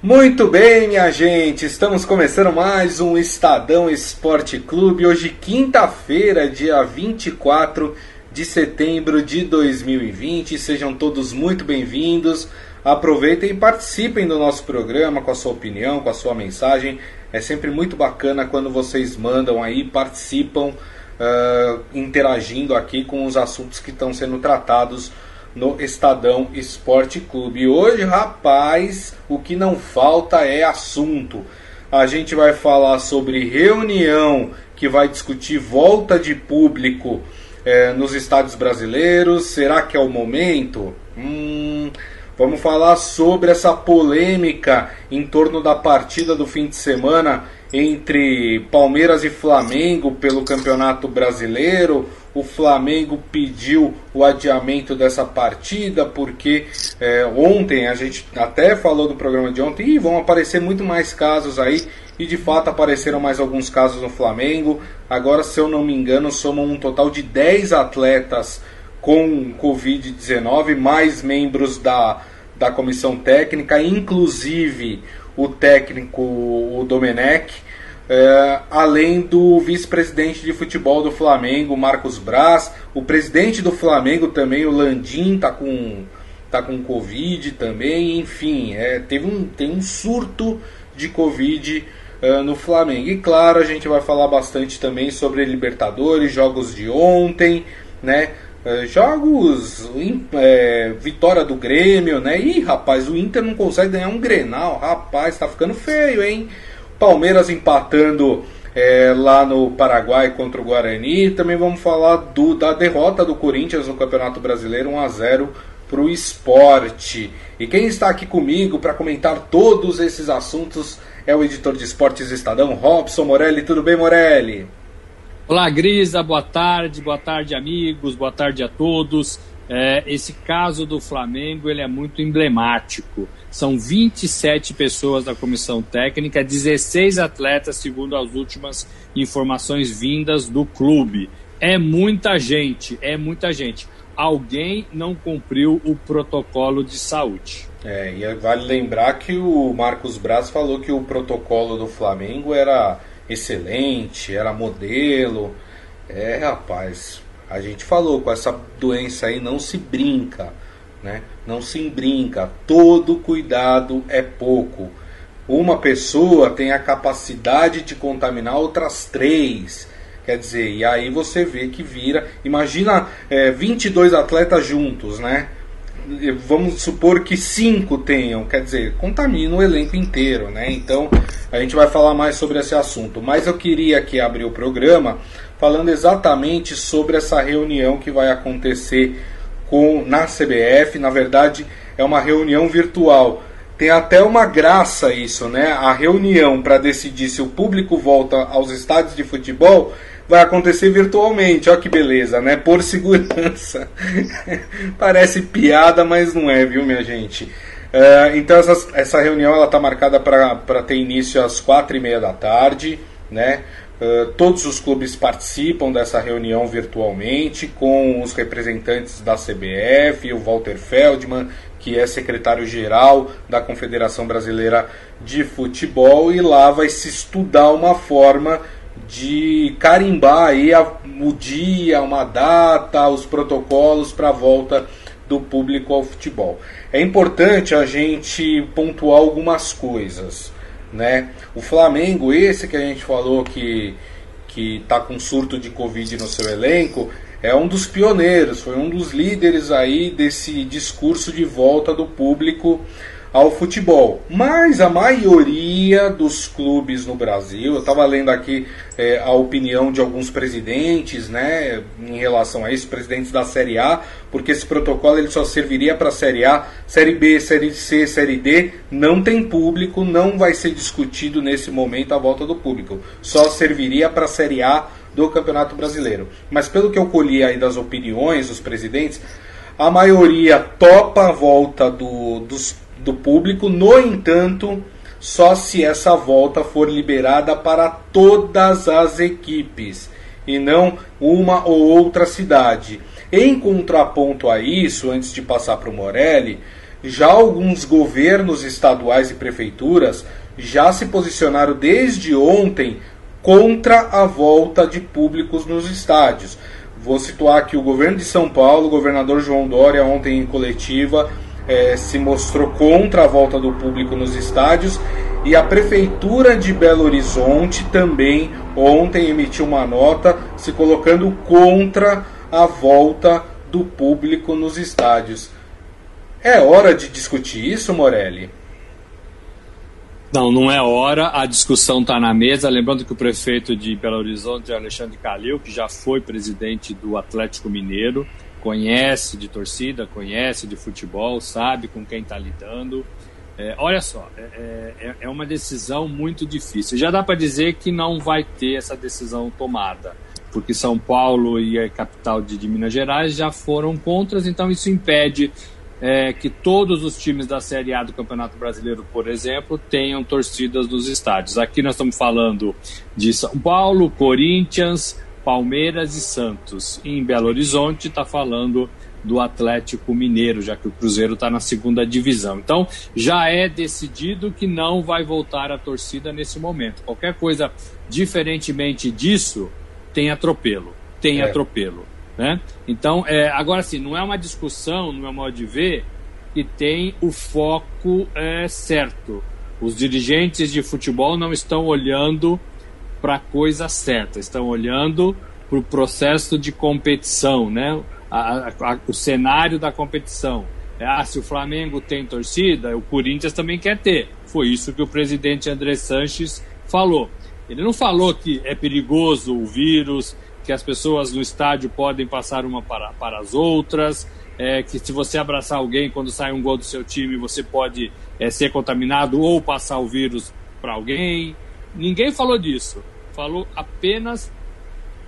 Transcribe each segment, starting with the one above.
Muito bem, minha gente, estamos começando mais um Estadão Esporte Clube. Hoje, quinta-feira, dia 24 de setembro de 2020. Sejam todos muito bem-vindos. Aproveitem e participem do nosso programa com a sua opinião, com a sua mensagem. É sempre muito bacana quando vocês mandam aí, participam, uh, interagindo aqui com os assuntos que estão sendo tratados no Estadão Esporte Clube. E hoje, rapaz, o que não falta é assunto. A gente vai falar sobre reunião que vai discutir volta de público eh, nos estádios brasileiros. Será que é o momento? Hum, vamos falar sobre essa polêmica em torno da partida do fim de semana entre Palmeiras e Flamengo pelo Campeonato Brasileiro o Flamengo pediu o adiamento dessa partida porque é, ontem a gente até falou no programa de ontem e vão aparecer muito mais casos aí e de fato apareceram mais alguns casos no Flamengo. Agora, se eu não me engano, somam um total de 10 atletas com Covid-19, mais membros da, da comissão técnica, inclusive o técnico o Domenech. É, além do vice-presidente de futebol do Flamengo, Marcos Braz, o presidente do Flamengo também, o Landim, tá com, tá com Covid também, enfim, é, teve um, tem um surto de Covid uh, no Flamengo. E claro, a gente vai falar bastante também sobre Libertadores, jogos de ontem, né? Uh, jogos, é, vitória do Grêmio, né? Ih, rapaz, o Inter não consegue ganhar um Grenal, rapaz, tá ficando feio, hein? Palmeiras empatando é, lá no Paraguai contra o Guarani. Também vamos falar do, da derrota do Corinthians no Campeonato Brasileiro 1 a 0 para o esporte. E quem está aqui comigo para comentar todos esses assuntos é o editor de esportes Estadão, Robson Morelli. Tudo bem, Morelli? Olá, Grisa, boa tarde, boa tarde, amigos, boa tarde a todos. É, esse caso do Flamengo ele é muito emblemático. São 27 pessoas da comissão técnica, 16 atletas, segundo as últimas informações vindas do clube. É muita gente, é muita gente. Alguém não cumpriu o protocolo de saúde. É, e vale lembrar que o Marcos Braz falou que o protocolo do Flamengo era excelente, era modelo. É, rapaz, a gente falou, com essa doença aí não se brinca, né? Não se brinca. Todo cuidado é pouco. Uma pessoa tem a capacidade de contaminar outras três. Quer dizer, e aí você vê que vira. Imagina é, 22 atletas juntos, né? Vamos supor que cinco tenham, quer dizer, contamina o elenco inteiro, né? Então a gente vai falar mais sobre esse assunto. Mas eu queria aqui abrir o programa falando exatamente sobre essa reunião que vai acontecer com na CBF. Na verdade, é uma reunião virtual. Tem até uma graça isso, né? A reunião para decidir se o público volta aos estádios de futebol vai acontecer virtualmente. Olha que beleza, né? Por segurança. Parece piada, mas não é, viu, minha gente? Uh, então essa, essa reunião ela está marcada para ter início às quatro e meia da tarde, né? Uh, todos os clubes participam dessa reunião virtualmente com os representantes da CBF, o Walter Feldman, que é secretário-geral da Confederação Brasileira de Futebol, e lá vai se estudar uma forma de carimbar aí a, o dia, uma data, os protocolos para a volta do público ao futebol. É importante a gente pontuar algumas coisas né? O Flamengo, esse que a gente falou que que está com surto de Covid no seu elenco, é um dos pioneiros, foi um dos líderes aí desse discurso de volta do público ao futebol. Mas a maioria dos clubes no Brasil, eu estava lendo aqui é, a opinião de alguns presidentes, né, em relação a isso, presidentes da Série A, porque esse protocolo ele só serviria para a Série A, Série B, Série C, Série D, não tem público, não vai ser discutido nesse momento a volta do público. Só serviria para a Série A do Campeonato Brasileiro. Mas pelo que eu colhi aí das opiniões dos presidentes, a maioria topa a volta do, dos do público. No entanto, só se essa volta for liberada para todas as equipes e não uma ou outra cidade. Em contraponto a isso, antes de passar para o Morelli, já alguns governos estaduais e prefeituras já se posicionaram desde ontem contra a volta de públicos nos estádios. Vou situar aqui o governo de São Paulo, o governador João Dória, ontem em coletiva, eh, se mostrou contra a volta do público nos estádios e a prefeitura de Belo Horizonte também ontem emitiu uma nota se colocando contra a volta do público nos estádios. É hora de discutir isso, Morelli? Não, não é hora. A discussão está na mesa. Lembrando que o prefeito de Belo Horizonte, Alexandre Calil, que já foi presidente do Atlético Mineiro, conhece de torcida, conhece de futebol, sabe com quem está lidando. É, olha só, é, é, é, uma decisão muito difícil. Já dá para dizer que não vai ter essa decisão tomada, porque São Paulo e a capital de, de Minas Gerais já foram contras, então isso impede é, que todos os times da Série A do Campeonato Brasileiro, por exemplo, tenham torcidas nos estádios. Aqui nós estamos falando de São Paulo, Corinthians, Palmeiras e Santos. E em Belo Horizonte está falando do Atlético Mineiro, já que o Cruzeiro está na segunda divisão. Então já é decidido que não vai voltar a torcida nesse momento. Qualquer coisa diferentemente disso tem atropelo. Tem é. atropelo. Né? Então, é, agora sim, não é uma discussão, no meu modo de ver, que tem o foco é, certo. Os dirigentes de futebol não estão olhando para a coisa certa, estão olhando para o processo de competição, né? A, a, o cenário da competição. É, ah, se o Flamengo tem torcida, o Corinthians também quer ter. Foi isso que o presidente André Sanches falou. Ele não falou que é perigoso o vírus, que as pessoas no estádio podem passar uma para, para as outras, é, que se você abraçar alguém quando sai um gol do seu time, você pode é, ser contaminado ou passar o vírus para alguém. Ninguém falou disso. Falou apenas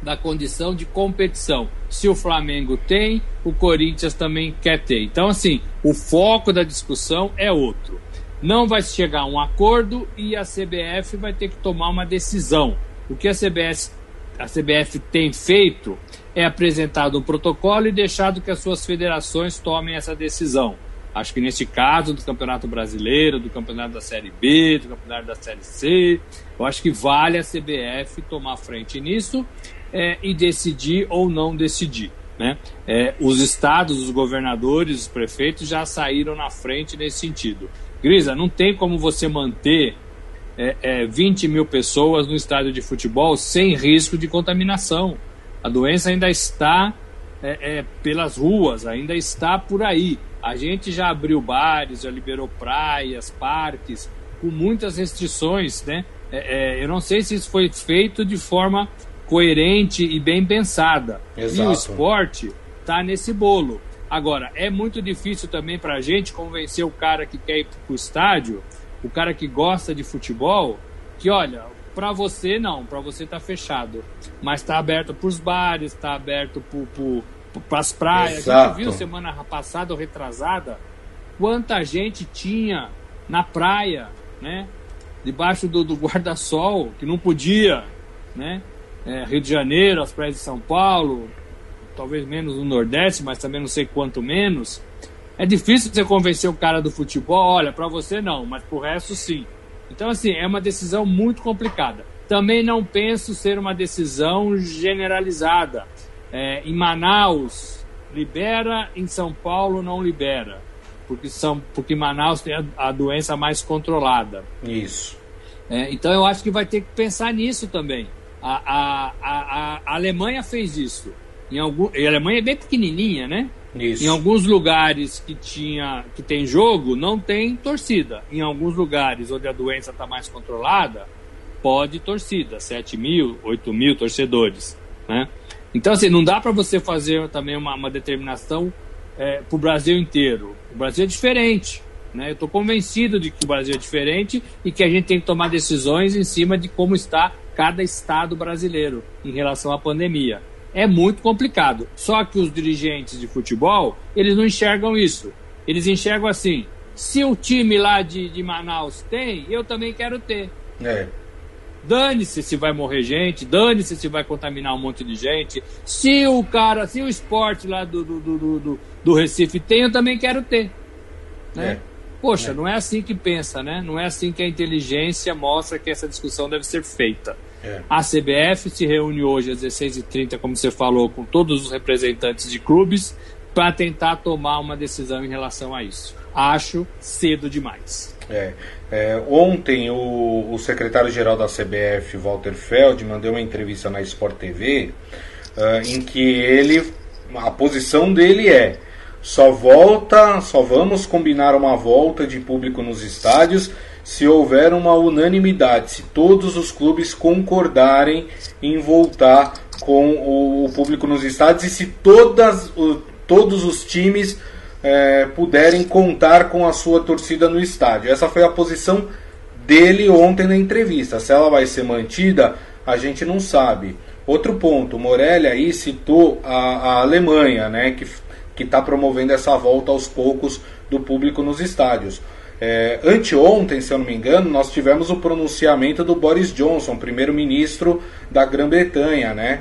da condição de competição. Se o Flamengo tem, o Corinthians também quer ter. Então, assim, o foco da discussão é outro. Não vai chegar a um acordo e a CBF vai ter que tomar uma decisão. O que a CBF a CBF tem feito é apresentado um protocolo e deixado que as suas federações tomem essa decisão. Acho que neste caso do Campeonato Brasileiro, do Campeonato da Série B, do Campeonato da Série C, eu acho que vale a CBF tomar frente nisso é, e decidir ou não decidir. Né? É, os estados, os governadores, os prefeitos já saíram na frente nesse sentido. Grisa, não tem como você manter é, é, 20 mil pessoas no estádio de futebol sem risco de contaminação. A doença ainda está é, é, pelas ruas, ainda está por aí. A gente já abriu bares, já liberou praias, parques, com muitas restrições, né? É, é, eu não sei se isso foi feito de forma coerente e bem pensada. Exato. E o esporte está nesse bolo. Agora, é muito difícil também para a gente convencer o cara que quer ir para o estádio o cara que gosta de futebol, que olha, para você não, para você tá fechado, mas tá aberto para os bares, tá aberto para as praias. Exato. A gente viu semana passada ou retrasada quanta gente tinha na praia, né? Debaixo do, do guarda-sol, que não podia, né? É, Rio de Janeiro, as praias de São Paulo, talvez menos no Nordeste, mas também não sei quanto menos. É difícil você convencer o cara do futebol, olha, para você não, mas pro resto sim. Então, assim, é uma decisão muito complicada. Também não penso ser uma decisão generalizada. É, em Manaus, libera, em São Paulo, não libera. Porque, são, porque Manaus tem a, a doença mais controlada. Isso. É, então, eu acho que vai ter que pensar nisso também. A, a, a, Alemanha fez isso. Em algum, a Alemanha é bem pequenininha, né? Isso. Em alguns lugares que tinha que tem jogo, não tem torcida. Em alguns lugares onde a doença está mais controlada, pode torcida, 7 mil, 8 mil torcedores. Né? Então, assim, não dá para você fazer também uma, uma determinação é, para o Brasil inteiro. O Brasil é diferente. Né? Eu estou convencido de que o Brasil é diferente e que a gente tem que tomar decisões em cima de como está cada estado brasileiro em relação à pandemia é muito complicado. Só que os dirigentes de futebol, eles não enxergam isso. Eles enxergam assim: se o time lá de, de Manaus tem, eu também quero ter. É. Dane-se se vai morrer gente, dane-se se vai contaminar um monte de gente. Se o cara, se o esporte lá do, do, do, do, do Recife tem, eu também quero ter. Né? É. Poxa, é. não é assim que pensa, né? Não é assim que a inteligência mostra que essa discussão deve ser feita. É. A CBF se reúne hoje às 16h30, como você falou, com todos os representantes de clubes para tentar tomar uma decisão em relação a isso. Acho cedo demais. É, é, ontem o, o secretário-geral da CBF, Walter Feldman, deu uma entrevista na Sport TV uh, em que ele, a posição dele é só volta, só vamos combinar uma volta de público nos estádios se houver uma unanimidade, se todos os clubes concordarem em voltar com o, público nos estádios e se todas, todos os times é, puderem contar com a sua torcida no estádio. Essa foi a posição dele ontem na entrevista. Se ela vai ser mantida, a gente não sabe. Outro ponto, Morelli aí citou a, a Alemanha, né, que está promovendo essa volta aos poucos do público nos estádios. É, anteontem, se eu não me engano, nós tivemos o pronunciamento do Boris Johnson, primeiro-ministro da Grã-Bretanha, né?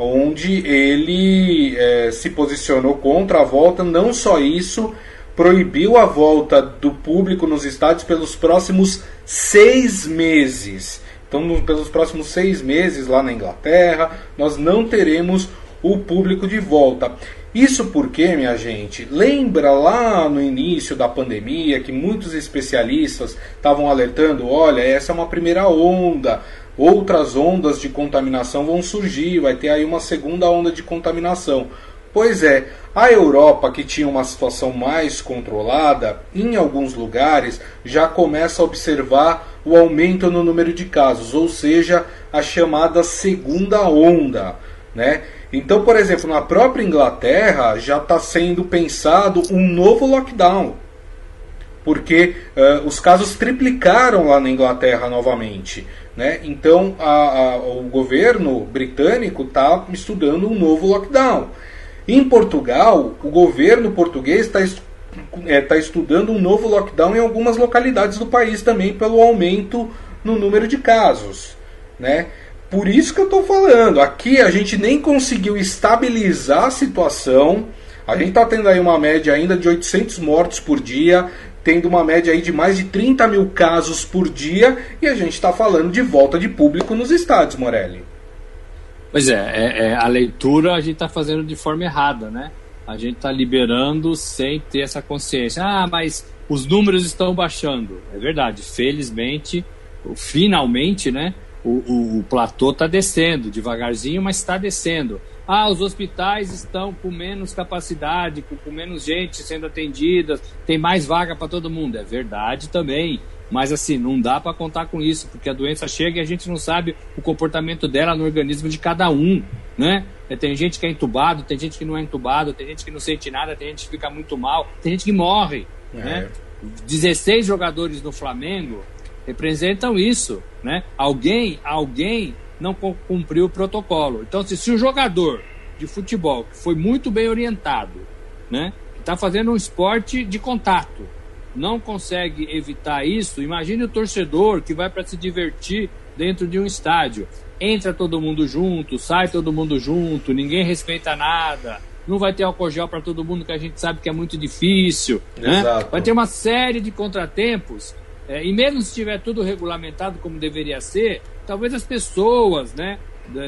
Onde ele é, se posicionou contra a volta. Não só isso, proibiu a volta do público nos estádios pelos próximos seis meses. Então, no, pelos próximos seis meses lá na Inglaterra, nós não teremos o público de volta. Isso porque, minha gente, lembra lá no início da pandemia que muitos especialistas estavam alertando: olha, essa é uma primeira onda, outras ondas de contaminação vão surgir, vai ter aí uma segunda onda de contaminação. Pois é, a Europa, que tinha uma situação mais controlada, em alguns lugares já começa a observar o aumento no número de casos, ou seja, a chamada segunda onda. Né? Então, por exemplo, na própria Inglaterra já está sendo pensado um novo lockdown, porque uh, os casos triplicaram lá na Inglaterra novamente. Né? Então, a, a, o governo britânico está estudando um novo lockdown. Em Portugal, o governo português está é, tá estudando um novo lockdown em algumas localidades do país também, pelo aumento no número de casos. Né? Por isso que eu estou falando. Aqui a gente nem conseguiu estabilizar a situação. A gente está tendo aí uma média ainda de 800 mortos por dia, tendo uma média aí de mais de 30 mil casos por dia, e a gente está falando de volta de público nos estádios, Morelli. Pois é, é, é a leitura a gente está fazendo de forma errada, né? A gente está liberando sem ter essa consciência. Ah, mas os números estão baixando. É verdade, felizmente, finalmente, né? o, o, o platô está descendo, devagarzinho, mas está descendo. Ah, os hospitais estão com menos capacidade, com, com menos gente sendo atendida, tem mais vaga para todo mundo. É verdade também. Mas assim, não dá para contar com isso, porque a doença chega e a gente não sabe o comportamento dela no organismo de cada um, né? É, tem gente que é entubado, tem gente que não é entubado, tem gente que não sente nada, tem gente que fica muito mal, tem gente que morre, é. né? 16 jogadores no Flamengo representam isso, né? Alguém, alguém não cumpriu o protocolo. Então, se, se o jogador de futebol que foi muito bem orientado, né, está fazendo um esporte de contato, não consegue evitar isso, imagine o torcedor que vai para se divertir dentro de um estádio. Entra todo mundo junto, sai todo mundo junto, ninguém respeita nada, não vai ter álcool gel para todo mundo, que a gente sabe que é muito difícil. Né? Vai ter uma série de contratempos é, e mesmo se estiver tudo regulamentado como deveria ser, talvez as pessoas né,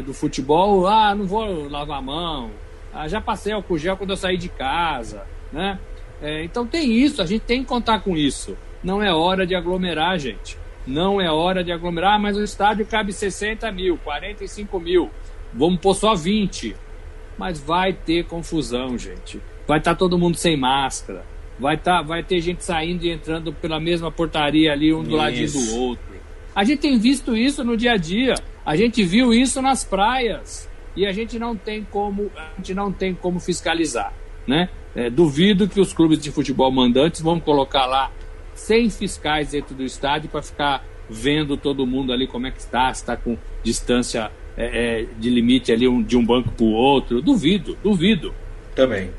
do futebol, ah, não vou lavar a mão, ah, já passei álcool gel quando eu saí de casa, né? É, então tem isso, a gente tem que contar com isso. Não é hora de aglomerar, gente. Não é hora de aglomerar, mas o estádio cabe 60 mil, 45 mil. Vamos pôr só 20. Mas vai ter confusão, gente. Vai estar tá todo mundo sem máscara vai, tá, vai ter gente saindo e entrando pela mesma portaria ali, um do ladinho do outro. A gente tem visto isso no dia a dia. A gente viu isso nas praias. E a gente não tem como, a gente não tem como fiscalizar. Né? É, duvido que os clubes de futebol mandantes vão colocar lá 100 fiscais dentro do estádio para ficar vendo todo mundo ali como é que está, se está com distância é, é, de limite ali um, de um banco para o outro. Duvido, duvido. Também.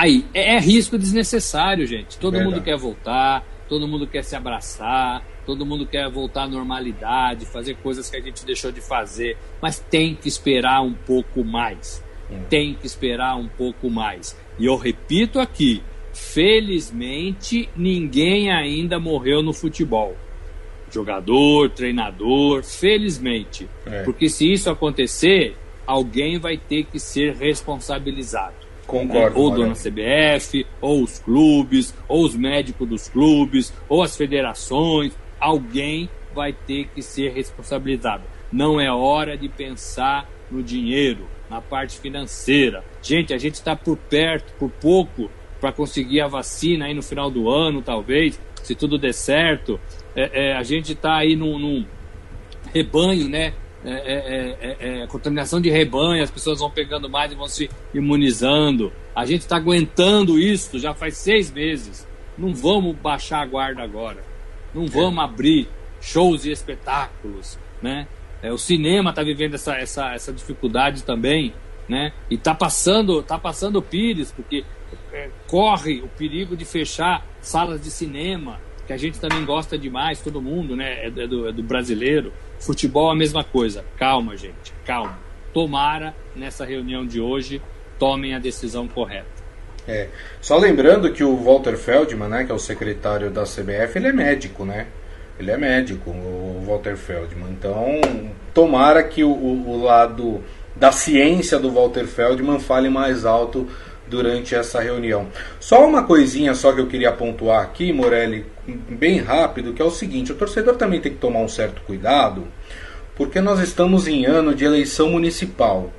Aí, é, é risco desnecessário, gente. Todo Verdade. mundo quer voltar, todo mundo quer se abraçar, todo mundo quer voltar à normalidade, fazer coisas que a gente deixou de fazer, mas tem que esperar um pouco mais. Hum. Tem que esperar um pouco mais. E eu repito aqui, felizmente ninguém ainda morreu no futebol. Jogador, treinador, felizmente. É. Porque se isso acontecer, alguém vai ter que ser responsabilizado. Concordo. Né? Ou dona CBF, ou os clubes, ou os médicos dos clubes, ou as federações. Alguém vai ter que ser responsabilizado. Não é hora de pensar no dinheiro, na parte financeira. Gente, a gente está por perto, por pouco, para conseguir a vacina aí no final do ano, talvez, se tudo der certo. É, é, a gente está aí num, num, rebanho, né? É, é, é, é, contaminação de rebanho, as pessoas vão pegando mais e vão se imunizando. A gente está aguentando isso já faz seis meses. Não vamos baixar a guarda agora. Não vamos abrir shows e espetáculos, né? É, o cinema está vivendo essa, essa, essa dificuldade também, né? E está passando, tá passando pires, porque é, corre o perigo de fechar salas de cinema, que a gente também gosta demais, todo mundo, né? É, é do, é do brasileiro. Futebol a mesma coisa. Calma, gente, calma. Tomara, nessa reunião de hoje, tomem a decisão correta. É. Só lembrando que o Walter Feldman, né, que é o secretário da CBF, ele é médico, né? Ele é médico, o Walter Feldman. Então, tomara que o, o, lado da ciência do Walter Feldman fale mais alto durante essa reunião. Só uma coisinha só que eu queria pontuar aqui, Morelli, bem rápido, que é o seguinte: o torcedor também tem que tomar um certo cuidado, porque nós estamos em ano de eleição municipal.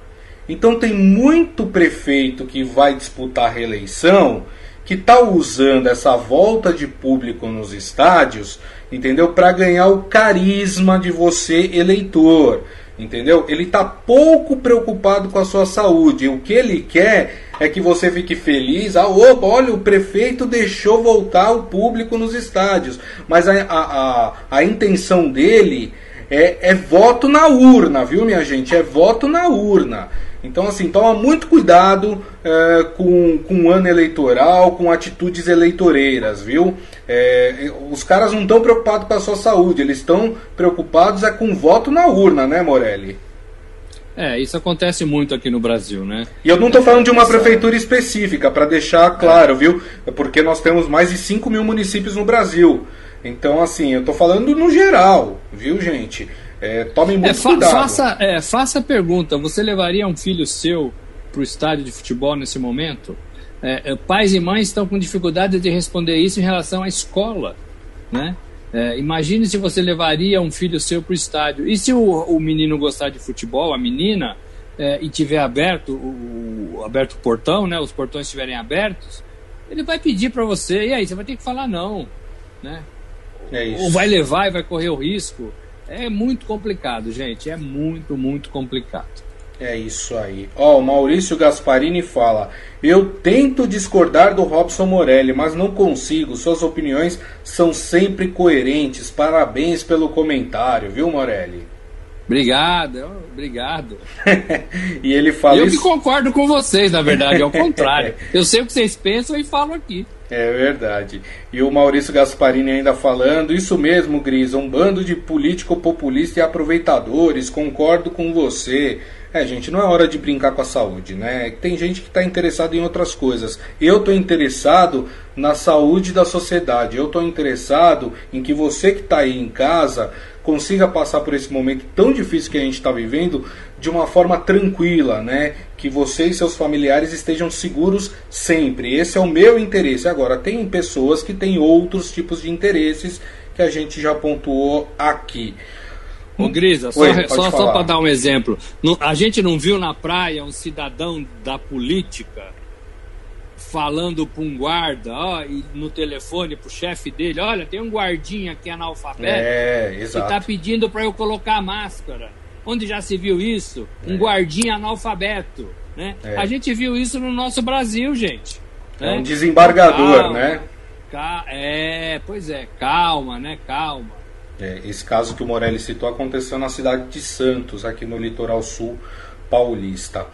Então tem muito prefeito que vai disputar reeleição que está usando essa volta de público nos estádios entendeu? Para ganhar o carisma de você, eleitor, entendeu? Ele está pouco preocupado com a sua saúde. O que ele quer é que você fique feliz. Ah, opa, olha, o prefeito deixou voltar o público nos estádios. Mas a, a, a, a intenção dele é, é voto na urna, viu, minha gente? É voto na urna. Então, assim, toma muito cuidado é, com, com o ano eleitoral, com atitudes eleitoreiras, viu? É, os caras não estão preocupados com a sua saúde, eles estão preocupados é com voto na urna, né, Morelli? É, isso acontece muito aqui no Brasil, né? E eu não estou falando de uma prefeitura específica, para deixar claro, viu? Porque nós temos mais de 5 mil municípios no Brasil. Então, assim, eu estou falando no geral, viu, gente? É, tomem muito é, fa cuidado. Faça, é, faça a pergunta: você levaria um filho seu para o estádio de futebol nesse momento? É, é, pais e mães estão com dificuldade de responder isso em relação à escola, né? É, imagine se você levaria um filho seu para o estádio. E se o, o, menino gostar de futebol, a menina, é, e tiver aberto o, o, aberto o portão, né? Os portões estiverem abertos, ele vai pedir para você. E aí você vai ter que falar não, né? É Ou vai levar e vai correr o risco. É muito complicado, gente. É muito, muito complicado. É isso aí. Ó, o Maurício Gasparini fala: Eu tento discordar do Robson Morelli, mas não consigo. Suas opiniões são sempre coerentes. Parabéns pelo comentário, viu, Morelli? Obrigado, obrigado. e ele fala. Eu isso... que concordo com vocês, na verdade, é o contrário. Eu sei o que vocês pensam e falo aqui. É verdade. E o Maurício Gasparini ainda falando, isso mesmo, Gris, um bando de político populista e aproveitadores, concordo com você. É, gente, não é hora de brincar com a saúde, né? Tem gente que está interessada em outras coisas. Eu estou interessado na saúde da sociedade. Eu estou interessado em que você que está aí em casa consiga passar por esse momento tão difícil que a gente está vivendo de uma forma tranquila, né? Que você e seus familiares estejam seguros sempre. Esse é o meu interesse. Agora, tem pessoas que têm outros tipos de interesses que a gente já pontuou aqui. Ô Grisa, só, só, só para dar um exemplo, a gente não viu na praia um cidadão da política falando para um guarda, ó, e no telefone pro chefe dele, olha, tem um guardinha aqui analfabeto é, que tá pedindo para eu colocar máscara. Onde já se viu isso? Um é. guardinha analfabeto, né? É. A gente viu isso no nosso Brasil, gente. É né? um desembargador, calma, né? é, pois é, calma, né? Calma. É, esse caso que o Morelli citou aconteceu na cidade de Santos, aqui no litoral sul paulista.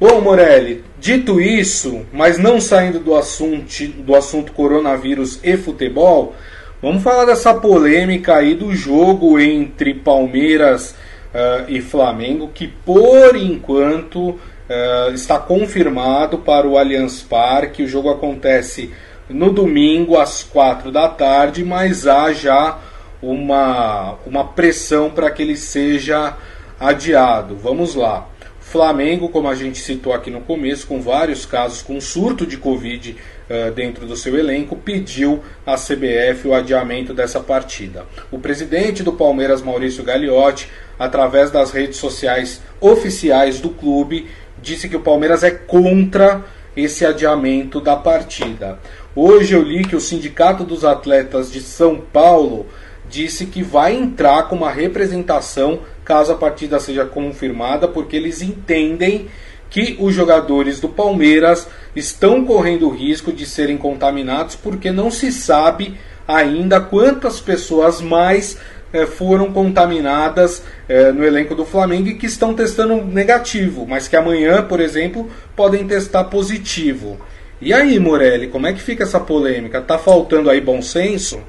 Bom, Morelli, dito isso, mas não saindo do assunto, do assunto coronavírus e futebol, vamos falar dessa polêmica aí do jogo entre Palmeiras uh, e Flamengo, que por enquanto uh, está confirmado para o Allianz Parque. O jogo acontece no domingo às quatro da tarde, mas há já uma, uma pressão para que ele seja adiado. Vamos lá. Flamengo, como a gente citou aqui no começo, com vários casos com surto de Covid uh, dentro do seu elenco, pediu à CBF o adiamento dessa partida. O presidente do Palmeiras, Maurício Gagliotti, através das redes sociais oficiais do clube, disse que o Palmeiras é contra esse adiamento da partida. Hoje eu li que o Sindicato dos Atletas de São Paulo disse que vai entrar com uma representação caso a partida seja confirmada, porque eles entendem que os jogadores do Palmeiras estão correndo o risco de serem contaminados porque não se sabe ainda quantas pessoas mais eh, foram contaminadas eh, no elenco do Flamengo e que estão testando negativo, mas que amanhã, por exemplo, podem testar positivo. E aí, Morelli, como é que fica essa polêmica? Tá faltando aí bom senso?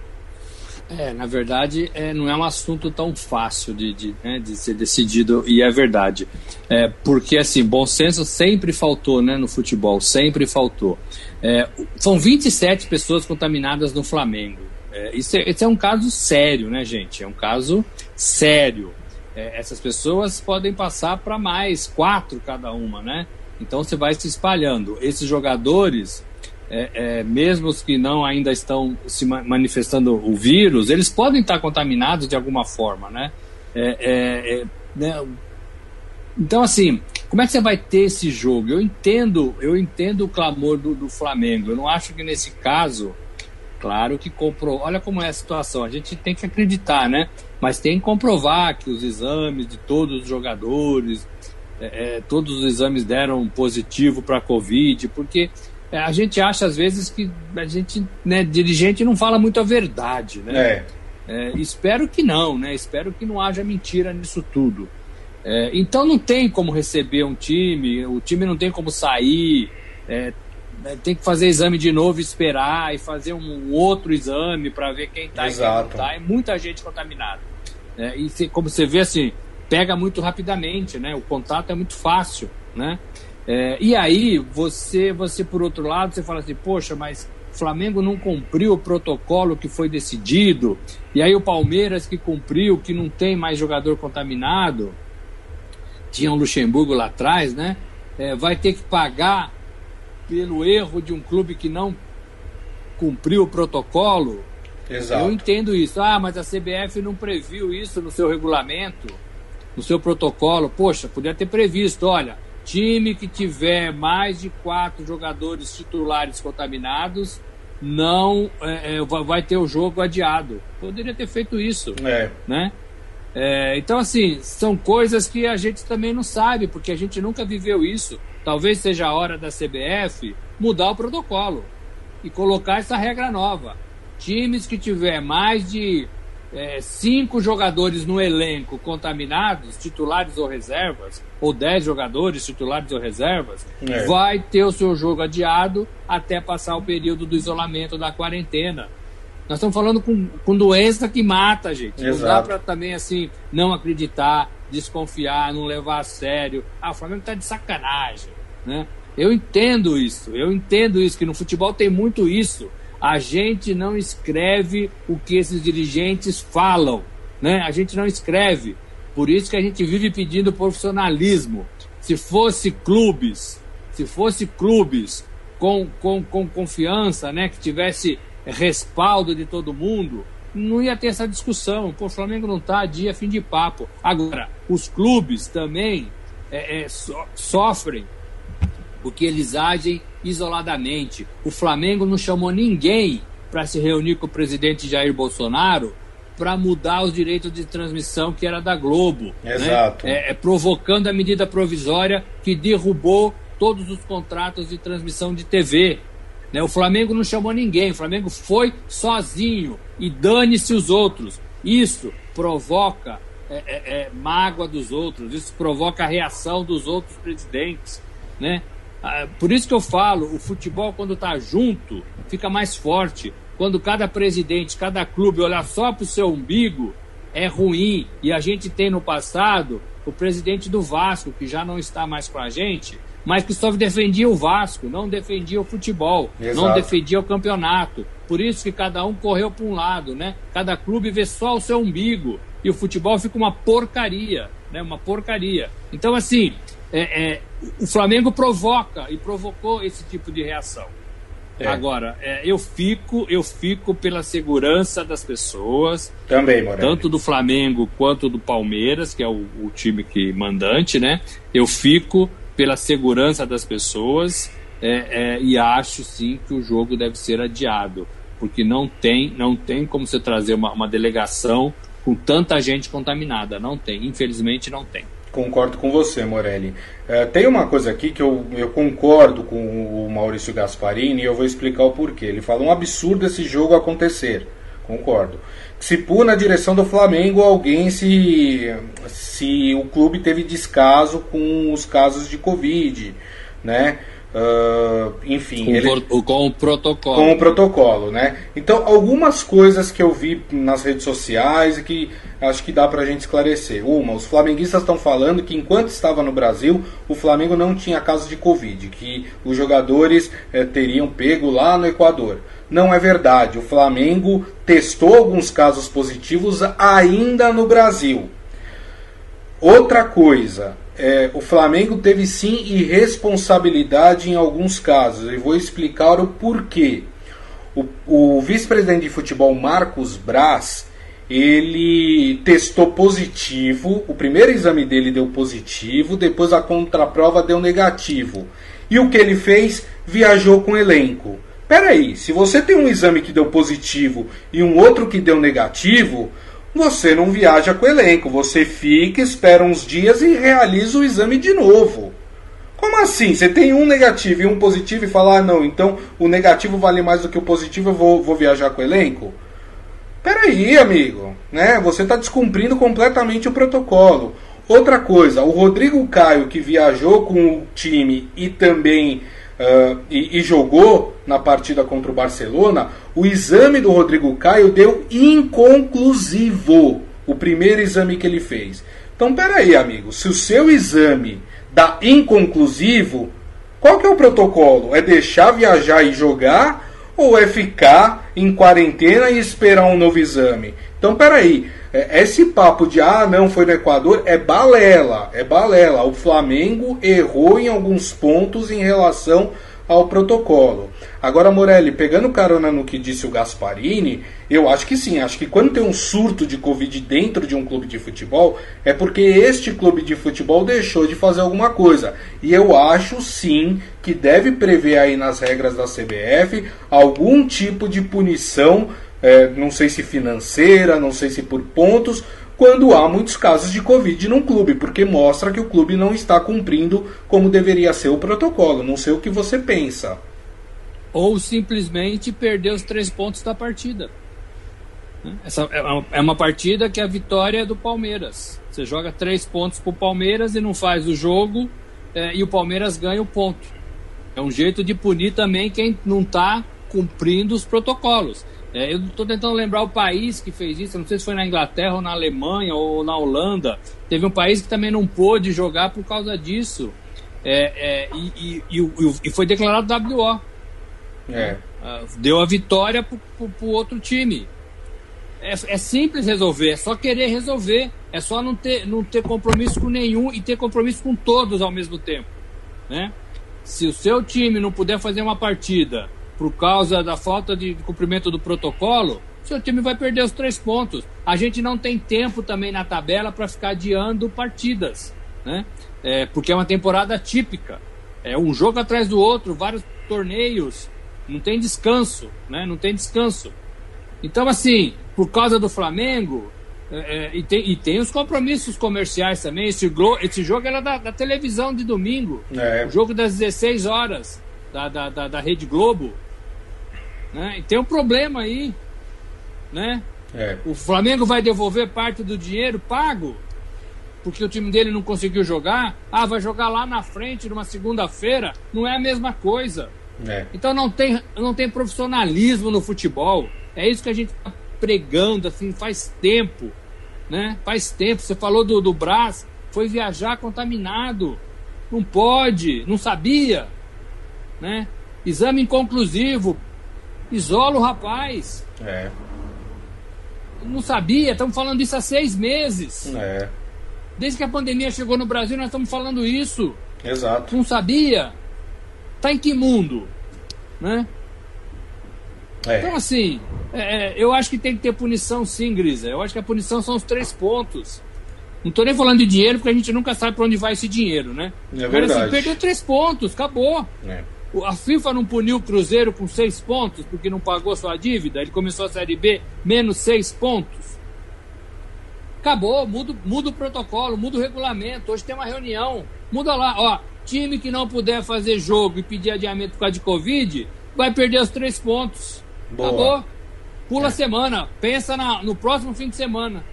É, na verdade, é, não é um assunto tão fácil de, de, né, de ser decidido, e é verdade. É, porque, assim, bom senso sempre faltou né, no futebol, sempre faltou. É, são 27 pessoas contaminadas no Flamengo. É, isso, é, é um caso sério, né, gente? É um caso sério. É, essas pessoas podem passar para mais, quatro cada uma, né? Então você vai se espalhando. Esses jogadores é, é, mesmo os que não ainda estão se manifestando o vírus, eles podem estar contaminados de alguma forma, né? É, é, é, né? Então, assim, como é que você vai ter esse jogo? Eu entendo, eu entendo o clamor do, do Flamengo. Eu não acho que nesse caso, claro que comprou. Olha como é a situação. A gente tem que acreditar, né? Mas tem que comprovar que os exames de todos os jogadores, é, é, todos os exames deram positivo para a Covid, porque é, a gente acha às vezes que a gente, né, dirigente não fala muito a verdade, né? É. É, espero que não, né? Espero que não haja mentira nisso tudo. É, então não tem como receber um time, o time não tem como sair, né, tem que fazer exame de novo, esperar e fazer um outro exame para ver quem está e quem não está. É muita gente contaminada. É, e se, como você vê assim, pega muito rapidamente, né? O contato é muito fácil, né? É, e aí, você, você, por outro lado, você fala assim, poxa, mas o Flamengo não cumpriu o protocolo que foi decidido, e aí o Palmeiras que cumpriu, que não tem mais jogador contaminado, tinha o um Luxemburgo lá atrás, né? É, vai ter que pagar pelo erro de um clube que não cumpriu o protocolo. Exato. Eu entendo isso. Ah, mas a CBF não previu isso no seu regulamento, no seu protocolo. Poxa, podia ter previsto, olha Time que tiver mais de quatro jogadores titulares contaminados não é, é vai ter o jogo adiado. Poderia ter feito isso, é. né? É, então assim são coisas que a gente também não sabe porque a gente nunca viveu isso. Talvez seja a hora da CBF mudar o protocolo e colocar essa regra nova. Times que tiver mais de é, cinco jogadores no elenco contaminados, titulares ou reservas, ou dez jogadores titulares ou reservas, é. vai ter o seu jogo adiado até passar o período do isolamento da quarentena. Nós estamos falando com, com doença que mata, gente. Exato. Não dá para também assim não acreditar, desconfiar, não levar a sério. Ah, o Flamengo está de sacanagem, né? Eu entendo isso, eu entendo isso, que no futebol tem muito isso a gente não escreve o que esses dirigentes falam, né? A gente não escreve. Por isso que a gente vive pedindo profissionalismo. Se fosse clubes, se fosse clubes com, com, com confiança, né, que tivesse respaldo de todo mundo, não ia ter essa discussão. Pô, o Flamengo não está dia fim de papo. Agora, os clubes também é, é, so, sofrem porque eles agem isoladamente. O Flamengo não chamou ninguém para se reunir com o presidente Jair Bolsonaro para mudar os direitos de transmissão que era da Globo. Né? Exato. Né? É, é, provocando a medida provisória que derrubou todos os contratos de transmissão de TV. Né? O Flamengo não chamou ninguém, o Flamengo foi sozinho e dane-se os outros. Isso provoca é, é, é mágoa dos outros, isso provoca a reação dos outros presidentes. Né? Ah, por isso que eu falo, o futebol quando está junto fica mais forte. Quando cada presidente, cada clube olhar só para o seu umbigo, é ruim. E a gente tem no passado o presidente do Vasco, que já não está mais com a gente, mas que só defendia o Vasco, não defendia o futebol, Exato. não defendia o campeonato. Por isso que cada um correu para um lado, né? Cada clube vê só o seu umbigo e o futebol fica uma porcaria, né? Uma porcaria. Então, assim, é, é, o Flamengo provoca e provocou esse tipo de reação. É. Agora, é, eu fico, eu fico pela segurança das pessoas. Também, Moreno. Tanto do Flamengo quanto do Palmeiras, que é o, o time que mandante, né? Eu fico pela segurança das pessoas é, é, e acho sim que o jogo deve ser adiado, porque não tem, não tem como você trazer uma, uma delegação com tanta gente contaminada. Não tem, infelizmente não tem. Concordo com você, Morelli. É, tem uma coisa aqui que eu, eu concordo com o Maurício Gasparini e eu vou explicar o porquê. Ele fala um absurdo esse jogo acontecer. Concordo. Se pôr na direção do Flamengo alguém se, se o clube teve descaso com os casos de Covid, né? Uh, enfim, com, ele, com o protocolo. Com o protocolo, né? Então, algumas coisas que eu vi nas redes sociais e que acho que dá pra gente esclarecer. Uma, os flamenguistas estão falando que enquanto estava no Brasil, o Flamengo não tinha casos de Covid, que os jogadores eh, teriam pego lá no Equador. Não é verdade. O Flamengo testou alguns casos positivos ainda no Brasil. Outra coisa, é, o Flamengo teve sim irresponsabilidade em alguns casos. E vou explicar o porquê. O, o vice-presidente de futebol Marcos Braz ele testou positivo. O primeiro exame dele deu positivo, depois a contraprova deu negativo. E o que ele fez? Viajou com o elenco. Peraí, se você tem um exame que deu positivo e um outro que deu negativo, você não viaja com o elenco, você fica, espera uns dias e realiza o exame de novo. Como assim? Você tem um negativo e um positivo e fala, ah, não, então o negativo vale mais do que o positivo, eu vou, vou viajar com o elenco? Peraí, amigo, né? Você está descumprindo completamente o protocolo. Outra coisa, o Rodrigo Caio, que viajou com o time e também uh, e, e, jogou na partida contra o Barcelona, o exame do Rodrigo Caio deu inconclusivo. O primeiro exame que ele fez. Então, peraí, amigo, se o seu exame dá inconclusivo, qual que é o protocolo? É deixar viajar e jogar ou é ficar em quarentena e esperar um novo exame? Então, peraí, é, esse papo de ah, não foi no Equador é balela, é balela. O Flamengo errou em alguns pontos em relação ao protocolo. Agora, Morelli, pegando carona no que disse o Gasparini, eu acho que sim. Acho que quando tem um surto de Covid dentro de um clube de futebol, é porque este clube de futebol deixou de fazer alguma coisa. E eu acho sim que deve prever aí nas regras da CBF algum tipo de punição é, não sei se financeira, não sei se por pontos, quando há muitos casos de Covid num clube, porque mostra que o clube não está cumprindo como deveria ser o protocolo. Não sei o que você pensa. Ou simplesmente perder os três pontos da partida. Essa é uma partida que a vitória é do Palmeiras. Você joga três pontos para o Palmeiras e não faz o jogo é, e o Palmeiras ganha o ponto. É um jeito de punir também quem não está cumprindo os protocolos. É, eu estou tentando lembrar o país que fez isso, não sei se foi na Inglaterra ou na Alemanha ou na Holanda. Teve um país que também não pôde jogar por causa disso. É, é, e, e, e, e, foi declarado WO. É. Ah, deu a vitória para o outro time. É, é, simples resolver, é só querer resolver. É só não ter, não ter compromisso com nenhum e ter compromisso com todos ao mesmo tempo. Né? Se o seu time não puder fazer uma partida por causa da falta de cumprimento do protocolo, seu time vai perder os três pontos. A gente não tem tempo também na tabela para ficar adiando partidas, né? É, porque é uma temporada típica. É um jogo atrás do outro, vários torneios, não tem descanso, né? Não tem descanso. Então, assim, por causa do Flamengo, é, é, e, tem, e tem os compromissos comerciais também. Esse, esse jogo era da, da televisão de domingo. É. O jogo das 16 horas da, da, da, da Rede Globo. Né? E tem um problema aí, né? É. O Flamengo vai devolver parte do dinheiro pago porque o time dele não conseguiu jogar. Ah, vai jogar lá na frente numa segunda-feira. Não é a mesma coisa. É. Então não tem, não tem profissionalismo no futebol. É isso que a gente está pregando assim faz tempo, né? Faz tempo. Você falou do, do Brás, foi viajar contaminado. Não pode, não sabia. Né? Exame inconclusivo. Isola o rapaz. É. Não sabia, estamos falando isso há seis meses. É. Desde que a pandemia chegou no Brasil, nós estamos falando isso. Exato. Não sabia? Tá em que mundo? Né? É. Então, assim, é, eu acho que tem que ter punição sim, Grisa. Eu acho que a punição são os três pontos. Não estou nem falando de dinheiro, porque a gente nunca sabe para onde vai esse dinheiro, né? É Mas assim, verdade. perdeu três pontos, acabou. É. A FIFA não puniu o Cruzeiro com seis pontos porque não pagou sua dívida. Ele começou a Série B menos seis pontos. Acabou, muda, muda o protocolo, muda o regulamento. Hoje tem uma reunião. Muda lá, ó. Time que não puder fazer jogo e pedir adiamento por causa de Covid, vai perder os três pontos. Boa. Acabou. Pula a semana. Pensa na- no próximo fim de semana.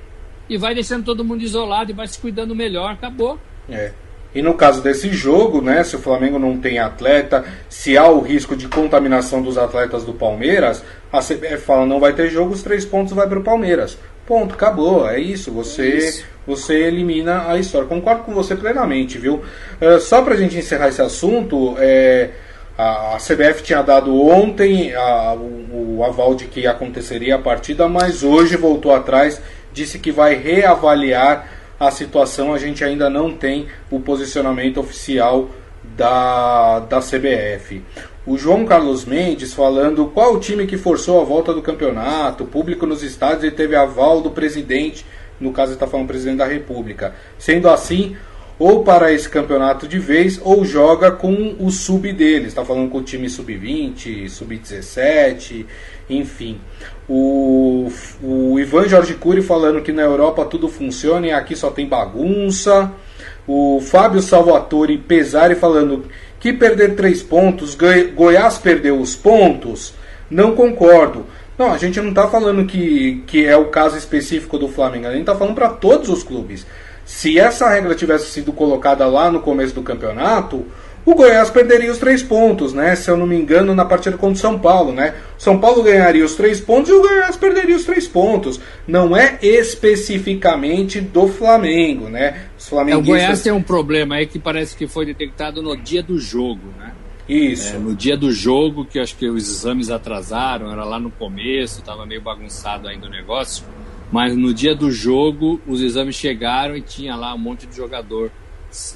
E vai deixando todo mundo isolado e vai se cuidando melhor. Acabou. É. E no caso desse jogo, né, se o Flamengo não tem atleta, se há o risco de contaminação dos atletas do Palmeiras, a CBF fala não vai ter jogo, os três pontos vai para o Palmeiras. Ponto, acabou, é isso. Você, Isso. você elimina a história. Concordo com você plenamente, viu? Eh, só pra gente encerrar esse assunto, é, a, a CBF tinha dado ontem a- o, o aval de que aconteceria a partida, mas hoje voltou atrás, disse que vai reavaliar a situação. A gente ainda não tem o posicionamento oficial da, da CBF. O João Carlos Mendes falando qual o time que forçou a volta do campeonato, público nos estádios e teve aval do presidente, no caso está falando presidente da República. Sendo assim, ou para esse campeonato de vez, ou joga com o sub deles. Está falando com o time sub-20, sub-17, enfim. O, o Ivan Jorge Cury falando que na Europa tudo funciona e aqui só tem bagunça. O Fábio Salvatore Pesari falando que perder três pontos, Goi- Goiás perdeu os pontos. Não concordo. Não, a gente não está falando que, que é o caso específico do Flamengo, a gente está falando para todos os clubes. Se essa regra tivesse sido colocada lá no começo do campeonato, o Goiás perderia os três pontos, né? Se eu não me engano, na partida contra o São Paulo, né? O São Paulo ganharia os três pontos e o Goiás perderia os três pontos. Não é especificamente do Flamengo, né? Os É, o flamenguistas... Goiás tem um problema aí que parece que foi detectado no dia do jogo, né? Isso. É, no dia do jogo, que acho que os exames atrasaram, era lá no começo, estava meio bagunçado ainda o negócio. Mas no dia do jogo, os exames chegaram e tinha lá um monte de jogador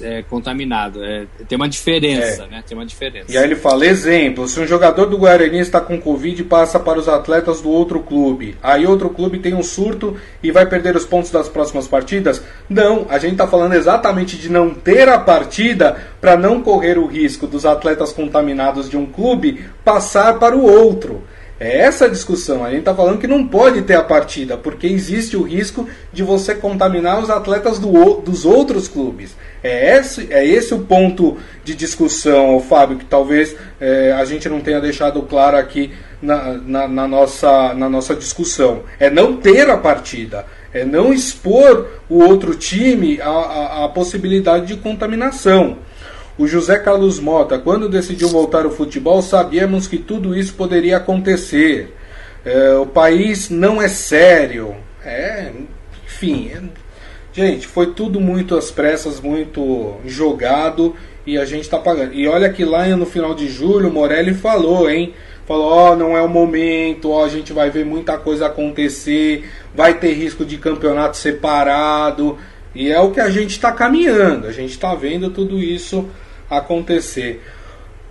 é, contaminado. É, tem uma diferença, É. né? Tem uma diferença. E aí ele fala, exemplo, se um jogador do Guarani está com Covid e passa para os atletas do outro clube, aí outro clube tem um surto e vai perder os pontos das próximas partidas? Não, a gente está falando exatamente de não ter a partida para não correr o risco dos atletas contaminados de um clube passar para o outro. É essa a discussão. A gente está falando que não pode ter a partida, porque existe o risco de você contaminar os atletas do dos outros clubes. É esse, é esse o ponto de discussão, Fábio, que talvez é, a gente não tenha deixado claro aqui na, na, na nossa, na nossa discussão. É não ter a partida, é não expor o outro time à, à, à possibilidade de contaminação. O José Carlos Mota, quando decidiu voltar ao futebol, sabíamos que tudo isso poderia acontecer. É, o país não é sério. É, enfim, é- gente, foi tudo muito às pressas, muito jogado e a gente está pagando. E olha que lá no final de julho, o Morelli falou, hein? Falou, ó, não é o momento, ó, a gente vai ver muita coisa acontecer, vai ter risco de campeonato separado. E é o que a gente está caminhando, a gente está vendo tudo isso acontecer.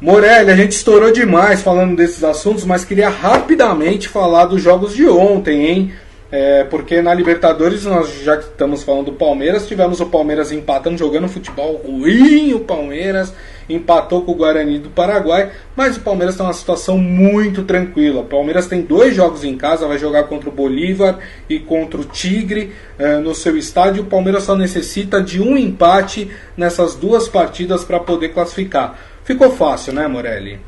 Morelli, a gente estourou demais falando desses assuntos, mas queria rapidamente falar dos jogos de ontem, hein? É, porque na Libertadores, nós já que estamos falando do Palmeiras, tivemos o Palmeiras empatando, jogando futebol ruim, o Palmeiras empatou com o Guarani do Paraguai, mas o Palmeiras está numa situação muito tranquila. O Palmeiras tem dois jogos em casa, vai jogar contra o Bolívar e contra o Tigre é, no seu estádio. O Palmeiras só necessita de um empate nessas duas partidas para poder classificar. Ficou fácil, né, Morelli?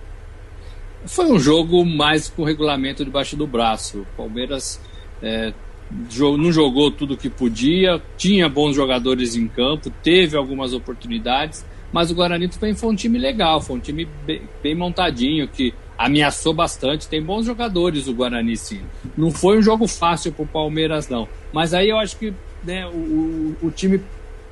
Foi um jogo mais com o regulamento debaixo do braço. O Palmeiras é, não jogou tudo que podia, tinha bons jogadores em campo, teve algumas oportunidades, mas o Guarani também foi um time legal, foi um time bem, bem montadinho, que ameaçou bastante, tem bons jogadores o Guarani sim. Não foi um jogo fácil para o Palmeiras não, mas aí eu acho que né, o, o- o time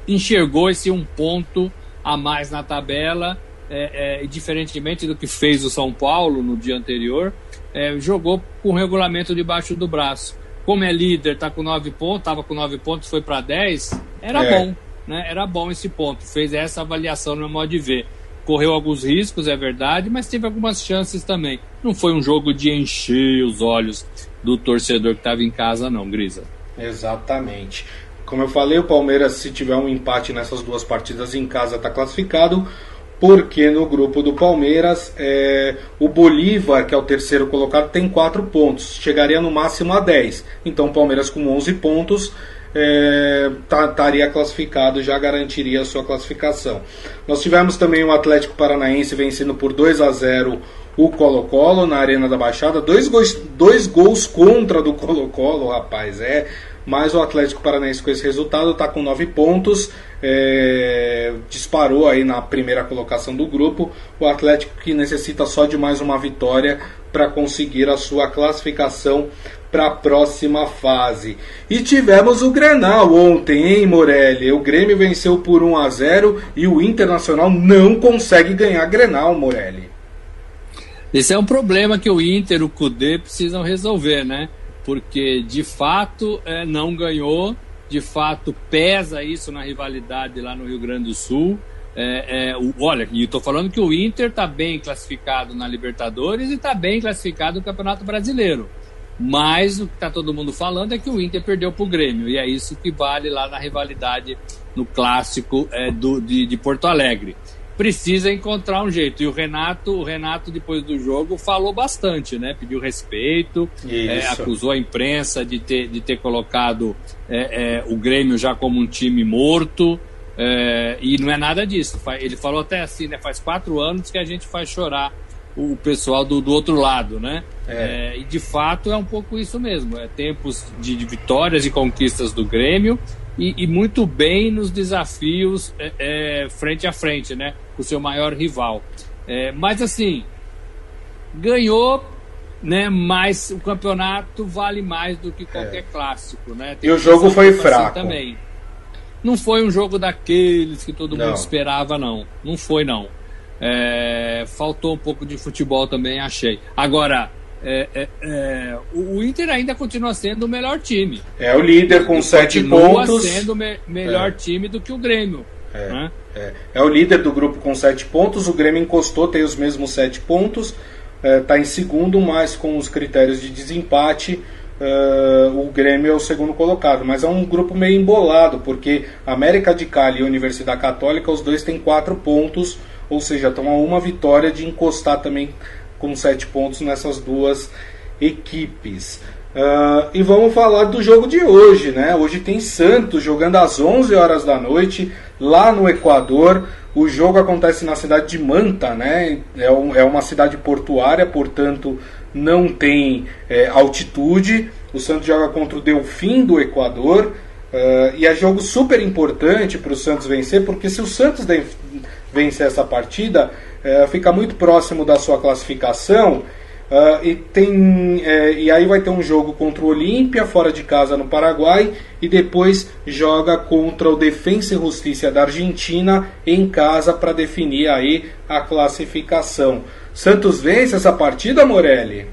enxergou esse um ponto a mais na tabela, é, é, diferentemente do que fez o São Paulo no dia anterior, é, jogou com o regulamento debaixo do braço. Como é líder, está com nove pontos, estava com nove pontos, foi para dez, era é. bom, né? Era bom esse ponto. Fez essa avaliação no meu modo de ver. Correu alguns riscos, é verdade, mas teve algumas chances também. Não foi um jogo de encher os olhos do torcedor que estava em casa, não, Grisa. Exatamente. Como eu falei, o Palmeiras, se tiver um empate nessas duas partidas em casa, está classificado porque no grupo do Palmeiras é, o Bolívar, que é o terceiro colocado, tem 4 pontos, chegaria no máximo a 10. Então o Palmeiras com 11 pontos estaria é, classificado, já garantiria a sua classificação. Nós tivemos também o Atlético Paranaense vencendo por 2 a 0 o Colo-Colo na Arena da Baixada, dois gols, dois gols contra do Colo-Colo, rapaz, é mas o Atlético Paranaense com esse resultado está com 9 pontos, é, disparou aí na primeira colocação do grupo. O Atlético que necessita só de mais uma vitória para conseguir a sua classificação para a próxima fase. E tivemos o Grenal ontem, hein, Morelli? O Grêmio venceu por 1 a 0 e o Internacional não consegue ganhar Grenal, Morelli. Esse é um problema que o Inter o Cudê precisam resolver, né? porque de fato é, não ganhou, de fato pesa isso na rivalidade lá no Rio Grande do Sul. É, é, o, olha, e estou falando que o Inter está bem classificado na Libertadores e está bem classificado no Campeonato Brasileiro. Mas o que está todo mundo falando é que o Inter perdeu para o Grêmio, e é isso que vale lá na rivalidade no clássico é, do, de, de Porto Alegre precisa encontrar um jeito. E o Renato, o Renato depois do jogo falou bastante, né? Pediu respeito, é, acusou a imprensa de ter, de ter colocado é, é, o Grêmio já como um time morto. É, e não é nada disso. Ele falou até assim, né? Faz quatro anos que a gente faz chorar o pessoal do, do outro lado, né? É. É, e de fato é um pouco isso mesmo. É tempos de, de vitórias e conquistas do Grêmio e, e muito bem nos desafios é, é, frente a frente, né? Com o seu maior rival. É, mas assim, ganhou, né? Mas o campeonato vale mais do que qualquer é. clássico, né? Tem e o jogo foi assim fraco. Assim também. Não foi um jogo daqueles que todo não. mundo esperava, não. Não foi, não. É, faltou um pouco de futebol também, achei. Agora, é, é, é, o Inter ainda continua sendo o melhor time. É o líder com sete pontos. Continua sendo o me melhor é. time do que o Grêmio. É, né? é, o líder do grupo com sete pontos. O Grêmio encostou, tem os mesmos sete pontos. Está em segundo, mas com os critérios de desempate. O Grêmio é o segundo colocado, mas é um grupo meio embolado, porque América de Cali e Universidade Católica, os dois têm quatro pontos, ou seja, estão a uma vitória de encostar também com sete pontos nessas duas equipes. Uh, e vamos falar do jogo de hoje, né? Hoje tem Santos jogando às 11 horas da noite lá no Equador. O jogo acontece na cidade de Manta, né? É, um, é uma cidade portuária, portanto não tem é, altitude. O Santos joga contra o Delfim do Equador. Uh, e é jogo super importante para o Santos vencer, porque se o Santos vencer essa partida, é, fica muito próximo da sua classificação. Uh, e, tem, é, e aí vai ter um jogo contra o Olímpia, fora de casa no Paraguai, e depois joga contra o Defensa e Justiça da Argentina em casa para definir aí a classificação. Santos vence essa partida, Morelli?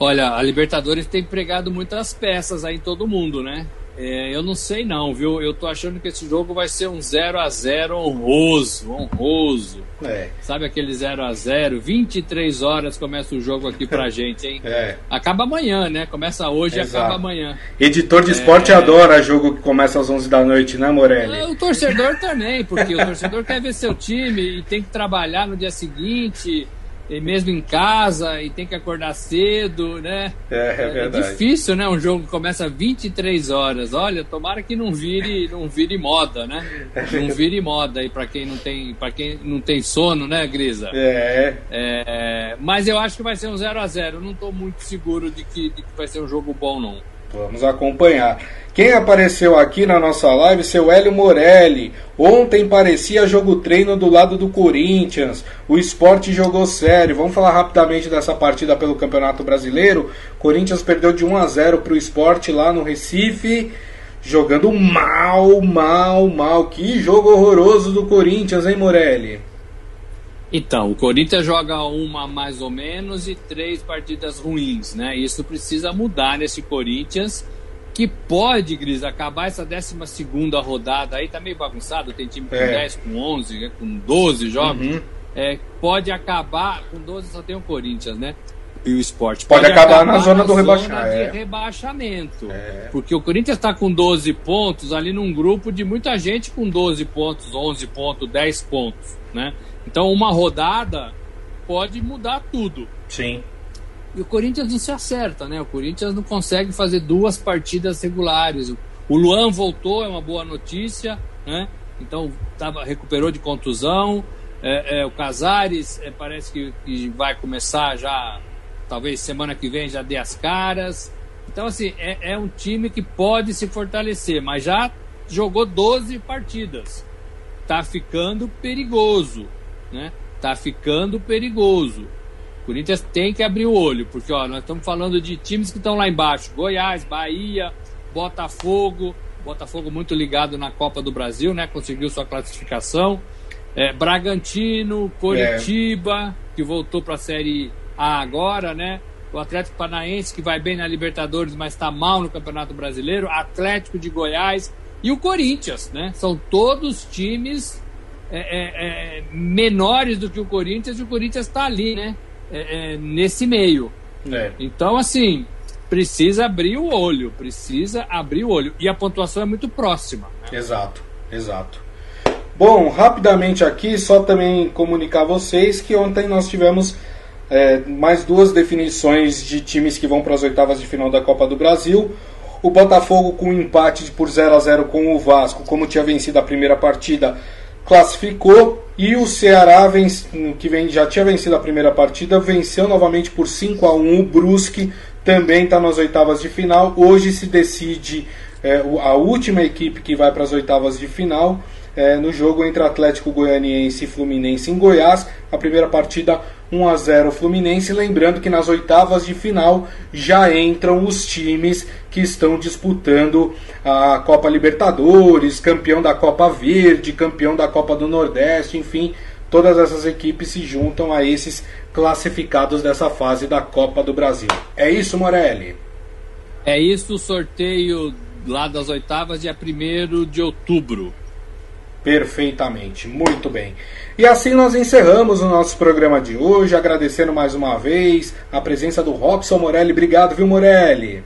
Olha, a Libertadores tem pregado muitas peças aí em todo mundo, né? É, eu não sei não, viu? Eu tô achando que esse jogo vai ser um 0 a 0 honroso, honroso. É. Sabe aquele 0 a 0 23 horas começa o jogo aqui pra gente, hein? É. Acaba amanhã, né? Começa hoje Exato. e acaba amanhã. Editor de esporte é... adora jogo que começa às 11 da noite, né, Morelli? É, o torcedor também, porque o torcedor quer ver seu time e tem que trabalhar no dia seguinte mesmo em casa e tem que acordar cedo, né? É, é, é verdade. É difícil, né? Um jogo que começa 23 horas. Olha, tomara que não vire, não vire moda, né? Não vire moda aí para quem não tem, para quem não tem sono, né, Grisa? É. é. Mas eu acho que vai ser um 0 a 0. Não estou muito seguro de que, de que vai ser um jogo bom, não. Vamos acompanhar. Quem apareceu aqui na nossa live, seu Hélio Morelli. Ontem parecia jogo treino do lado do Corinthians. O esporte jogou sério. Vamos falar rapidamente dessa partida pelo Campeonato Brasileiro. Corinthians perdeu de 1 a 0 para o esporte lá no Recife. jogando mal, mal, mal. Que jogo horroroso do Corinthians, hein, Morelli? Então, o Corinthians joga uma mais ou menos e três partidas ruins, né? Isso precisa mudar nesse Corinthians, que pode, Gris, acabar essa 12 rodada aí, tá meio bagunçado, tem time com é. 10, com 11, né? com 12 jogos. Uhum. É, pode acabar, com 12 só tem o Corinthians, né? E o esporte. Pode, pode acabar, acabar, na zona do rebaixamento. É. rebaixamento. É. Porque o Corinthians está com 12 pontos ali num grupo de muita gente com 12 pontos, 11 pontos, 10 pontos, né? Então, uma rodada pode mudar tudo. Sim. E o Corinthians não se acerta, né? O Corinthians não consegue fazer duas partidas regulares. O Luan voltou, é uma boa notícia, né? Então, tava, recuperou de contusão. É, é, o Casares é, parece que, que, vai começar já, talvez semana que vem já dê as caras. Então, assim, é, é um time que pode se fortalecer, mas já jogou 12 partidas. Tá ficando perigoso né? Tá ficando perigoso. O Corinthians tem que abrir o olho, porque ó, nós estamos falando de times que estão lá embaixo: Goiás, Bahia, Botafogo. Botafogo muito ligado na Copa do Brasil, né? Conseguiu sua classificação. É, Bragantino, Coritiba, é. que voltou para a Série A agora, né? O Atlético Paranaense, que vai bem na Libertadores, mas está mal no Campeonato Brasileiro. Atlético de Goiás e o Corinthians, né? São todos times é, é, é, menores do que o Corinthians e o Corinthians está ali, né? É, é, nesse meio. Então, assim, precisa abrir o olho, precisa abrir o olho. E a pontuação é muito próxima. Né? Exato, exato. Bom, rapidamente aqui, só também comunicar a vocês que ontem nós tivemos é, mais duas definições de times que vão para as oitavas de final da Copa do Brasil. O Botafogo com um empate por 0 a 0 com o Vasco, como tinha vencido a primeira partida, classificou e o Ceará, que vem, já tinha vencido a primeira partida, venceu novamente por 5 a 1 o Brusque, também está nas oitavas de final. Hoje se decide é, a última equipe que vai para as oitavas de final é, no jogo entre Atlético Goianiense e Fluminense em Goiás. A primeira partida 1 a 0 Fluminense. Lembrando que nas oitavas de final já entram os times que estão disputando a Copa Libertadores, campeão da Copa Verde, campeão da Copa do Nordeste, enfim, todas essas equipes se juntam a esses classificados dessa fase da Copa do Brasil. É isso, Morelli? É isso, o sorteio lá das oitavas, dia 1 de outubro. Perfeitamente, muito bem. E assim nós encerramos o nosso programa de hoje, agradecendo mais uma vez a presença do Robson Morelli. Obrigado, viu, Morelli?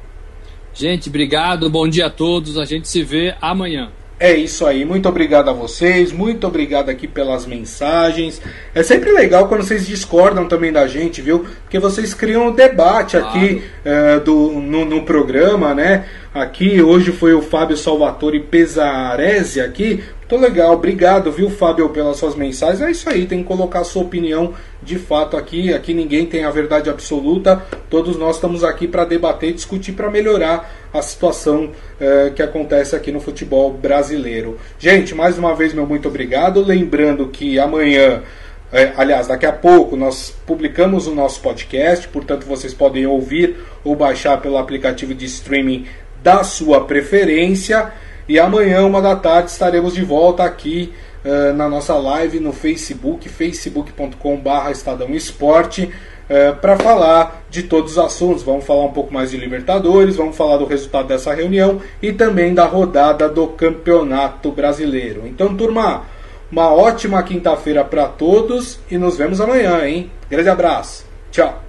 Gente, obrigado, bom dia a todos. A gente se vê amanhã. É isso aí, muito obrigado a vocês, muito obrigado aqui pelas mensagens. É sempre legal quando vocês discordam também da gente, viu? Porque vocês criam um debate claro. aqui uh, do, no, no, programa, né? Aqui hoje foi o Fábio Salvatore Pesarese aqui, muito legal, obrigado, viu, Fábio, pelas suas mensagens. É isso aí, tem que colocar a sua opinião de fato aqui. Aqui ninguém tem a verdade absoluta. Todos nós estamos aqui para debater e discutir para melhorar a situação eh, que acontece aqui no futebol brasileiro. Gente, mais uma vez, meu muito obrigado. Lembrando que amanhã. É, aliás, daqui a pouco nós publicamos o nosso podcast, portanto vocês podem ouvir ou baixar pelo aplicativo de streaming da sua preferência. E amanhã, uma da tarde, estaremos de volta aqui uh, na nossa live no Facebook, facebook.com.br Estadão Esporte, uh, para falar de todos os assuntos. Vamos falar um pouco mais de Libertadores, vamos falar do resultado dessa reunião e também da rodada do Campeonato Brasileiro. Então, turma, uma ótima quinta-feira para todos e nos vemos amanhã, hein? Grande abraço. Tchau.